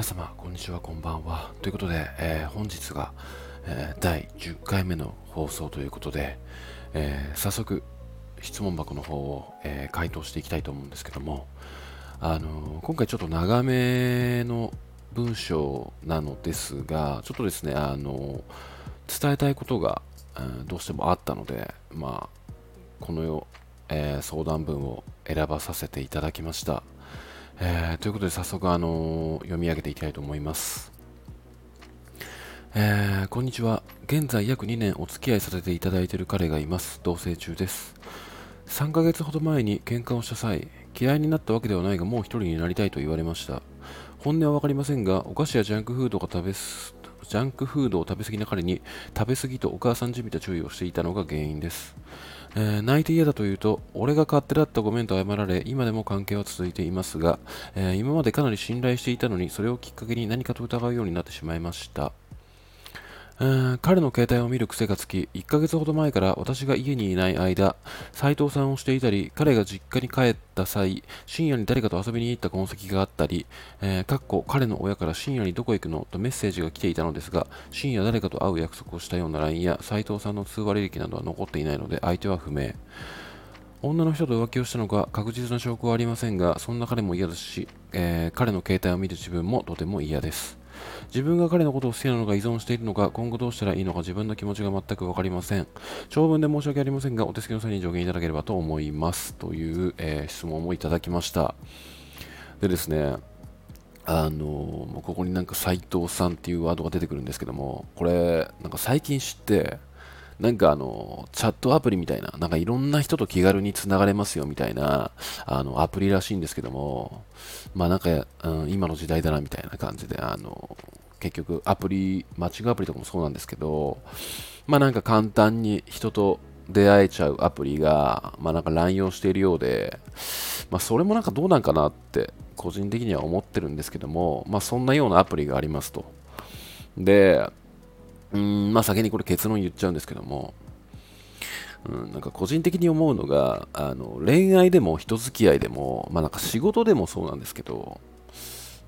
皆様こんにちはこんばんは。ということで、えー、本日が、えー、第10回目の放送ということで、えー、早速質問箱の方を、え回答していきたいと思うんですけども、あの今回ちょっと長めの文章なのですがちょっとですねあの伝えたいことが、えどうしてもあったのでまあこのよ、え相談文を選ばさせていただきました。えー、ということで早速、あのー、読み上げていきたいと思います。えー、こんにちは。現在約2年お付き合いさせていただいている彼がいます。同棲中です。3ヶ月ほど前に喧嘩をした際、嫌いになったわけではないがもう一人になりたいと言われました。本音は分かりませんが、お菓子やジャンクフードが食べ、ジャンクフードを食べ過ぎな彼に食べ過ぎとお母さんじみた注意をしていたのが原因です。えー、泣いて嫌だと言うと、俺が勝手だったごめんと謝られ、今でも関係は続いていますが、えー、今までかなり信頼していたのに、それをきっかけに何かと疑うようになってしまいました。彼の携帯を見る癖がつき、1ヶ月ほど前から私が家にいない間、斉藤さんをしていたり、彼が実家に帰った際、深夜に誰かと遊びに行った痕跡があったり、えー、かっこ彼の親から深夜にどこ行くのとメッセージが来ていたのですが、深夜誰かと会う約束をしたような LINE や斉藤さんの通話履歴などは残っていないので、相手は不明。女の人と浮気をしたのか確実な証拠はありませんが、そんな彼も嫌ですし、えー、彼の携帯を見る自分もとても嫌です。自分が彼のことを好きなのか依存しているのか、今後どうしたらいいのか自分の気持ちが全く分かりません。長文で申し訳ありませんが、お手すきの際に助言いただければと思います。という、えー、質問もいただきました。でですね、あのもうここになんか斎藤さんっていうワードが出てくるんですけども、これ、なんか最近知って、なんかあの、チャットアプリみたいな、なんかいろんな人と気軽に繋がれますよみたいな、あの、アプリらしいんですけども、まあなんか、うん、今の時代だなみたいな感じで、あの、結局アプリ、マッチングアプリとかもそうなんですけど、まあなんか簡単に人と出会えちゃうアプリが、まあなんか乱用しているようで、まあそれもなんかどうなんかなって個人的には思ってるんですけども、まあそんなようなアプリがありますと。で、うん、まあ先にこれ結論言っちゃうんですけども、うん、なんか個人的に思うのが、あの恋愛でも人付き合いでも、まあなんか仕事でもそうなんですけど、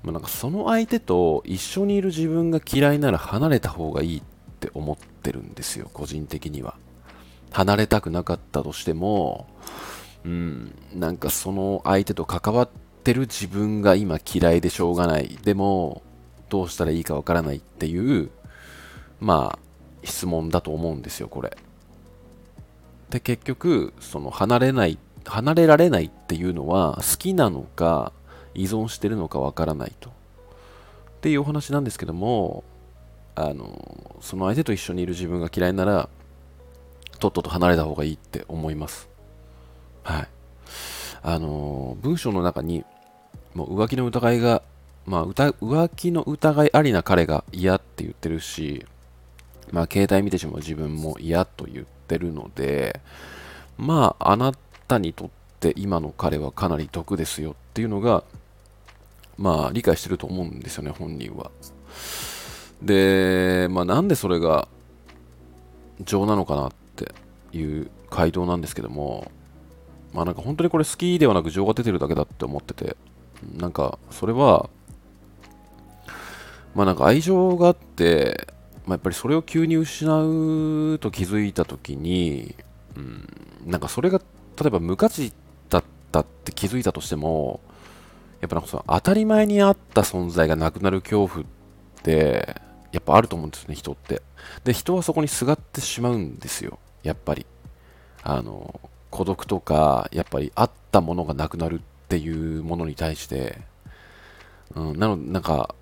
まあ、なんかその相手と一緒にいる自分が嫌いなら離れた方がいいって思ってるんですよ、個人的には。離れたくなかったとしても、うん、なんかその相手と関わってる自分が今嫌いでしょうがない。でも、どうしたらいいかわからないっていうまあ、質問だと思うんですよ、これ。で、結局、その離れない、離れられないっていうのは、好きなのか、依存してるのかわからないと。っていうお話なんですけども、あの、その相手と一緒にいる自分が嫌いなら、とっとと離れた方がいいって思います。はい。あの、文章の中に、もう浮気の疑いが、まあ、浮気の疑いありな彼が嫌って言ってるし、まあ、携帯見てしまう自分も嫌と言ってるので、まあ、あなたにとって今の彼はかなり毒ですよっていうのが、まあ、理解してると思うんですよね、本人は。で、まあ、なんでそれが情なのかなっていう回答なんですけども、まあ、なんか本当にこれ好きではなく情が出てるだけだって思ってて、なんかそれは、まあなんか愛情があって、まあ、やっぱりそれを急に失うと気づいた時に、うん、なんかそれが例えば無価値だったって気づいたとしてもやっぱなんかその当たり前にあった存在がなくなる恐怖ってやっぱあると思うんですね人って。で人はそこにすがってしまうんですよやっぱり。あの孤独とかやっぱりあったものがなくなるっていうものに対して、うん、なのでなんか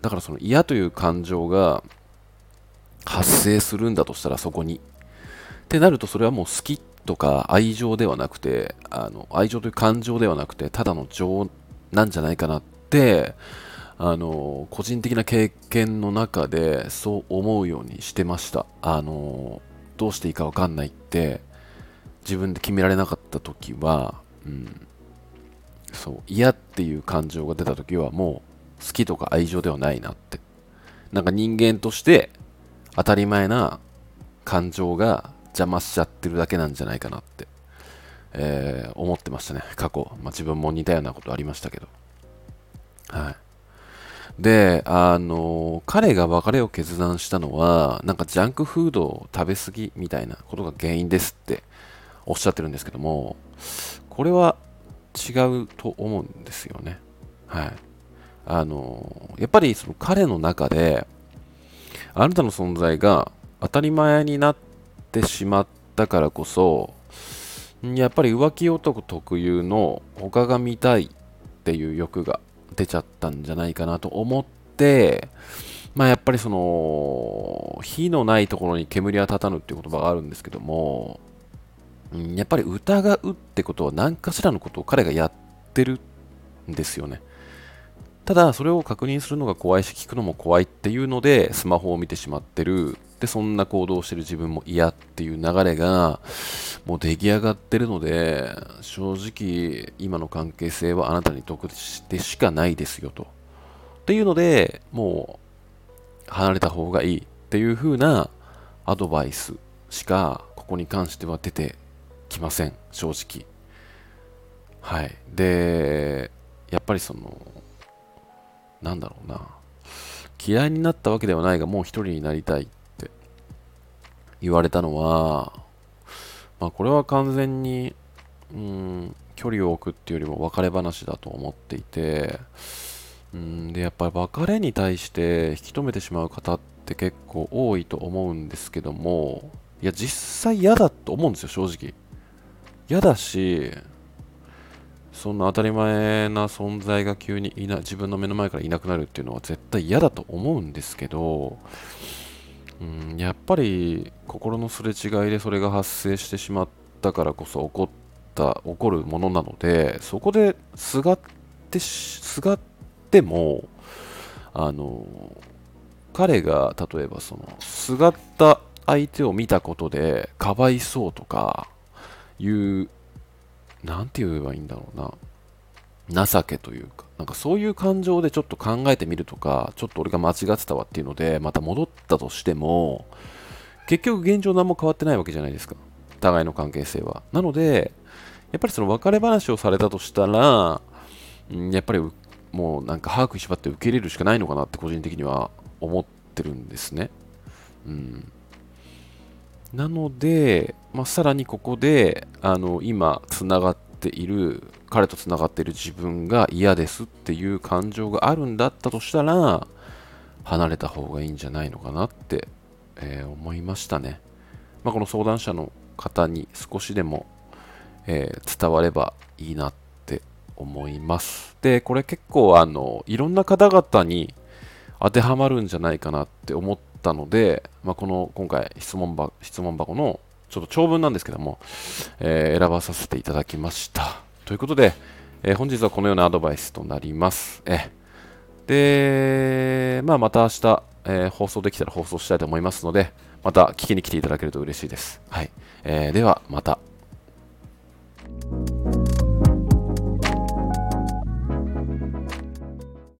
だからその嫌という感情が発生するんだとしたらそこに。ってなるとそれはもう好きとか愛情ではなくて、あの愛情という感情ではなくて、ただの情なんじゃないかなって、あの個人的な経験の中でそう思うようにしてました。あのどうしていいかわかんないって自分で決められなかった時は、うん、そう嫌っていう感情が出た時はもう好きとか愛情ではないなってなんか人間として当たり前な感情が邪魔しちゃってるだけなんじゃないかなって、えー、思ってましたね、過去。まあ、自分も似たようなことありましたけど。はい。で、あの、彼が別れを決断したのは、なんかジャンクフードを食べ過ぎみたいなことが原因ですっておっしゃってるんですけども、これは違うと思うんですよね。はい。あの、やっぱりその彼の中で、あなたの存在が当たり前になってしまったからこそ、やっぱり浮気男特有の他が見たいっていう欲が出ちゃったんじゃないかなと思って、まあやっぱりその、火のないところに煙は立たぬっていう言葉があるんですけども、やっぱり疑うってことは何かしらのことを彼がやってるんですよね。ただ、それを確認するのが怖いし、聞くのも怖いっていうので、スマホを見てしまってる。で、そんな行動をしてる自分も嫌っていう流れが、もう出来上がってるので、正直、今の関係性はあなたに得してしかないですよと。っていうので、もう、離れた方がいいっていう風なアドバイスしか、ここに関しては出てきません、正直。はい。で、やっぱりその、なんだろうな。嫌いになったわけではないが、もう一人になりたいって言われたのは、まあ、これは完全に、うん、距離を置くっていうよりも別れ話だと思っていて、うん、で、やっぱり別れに対して引き止めてしまう方って結構多いと思うんですけども、いや、実際嫌だと思うんですよ、正直。嫌だし、そんな当たり前な存在が急にいな自分の目の前からいなくなるっていうのは絶対嫌だと思うんですけど、うん、やっぱり心のすれ違いでそれが発生してしまったからこそ起こった起こるものなのでそこですがってすがってもあの彼が例えばそのすがった相手を見たことでかわいそうとかいう何て言えばいいんだろうな。情けというか。なんかそういう感情でちょっと考えてみるとかちょっと俺が間違ってたわっていうのでまた戻ったとしても結局現状何も変わってないわけじゃないですか。互いの関係性は。なのでやっぱりその別れ話をされたとしたら、やっぱりもうなんか歯食いしばって受け入れるしかないのかなって個人的には思ってるんですね。うん。なので、まあ、さらにここであの今つながっている彼とつながっている自分が嫌ですっていう感情があるんだったとしたら離れた方がいいんじゃないのかなって、えー、思いましたね、まあ、この相談者の方に少しでも、えー、伝わればいいなって思います。でこれ結構あのいろんな方々に当てはまるんじゃないかなって思ってったので、まあ、この今回質問箱質問箱のちょっと長文なんですけども、えー、選ばさせていただきました。ということで、えー、本日はこのようなアドバイスとなります。えで、まあ、また明日、えー、放送できたら放送したいと思いますので、また聞きに来ていただけると嬉しいです。はい。えー、では、また。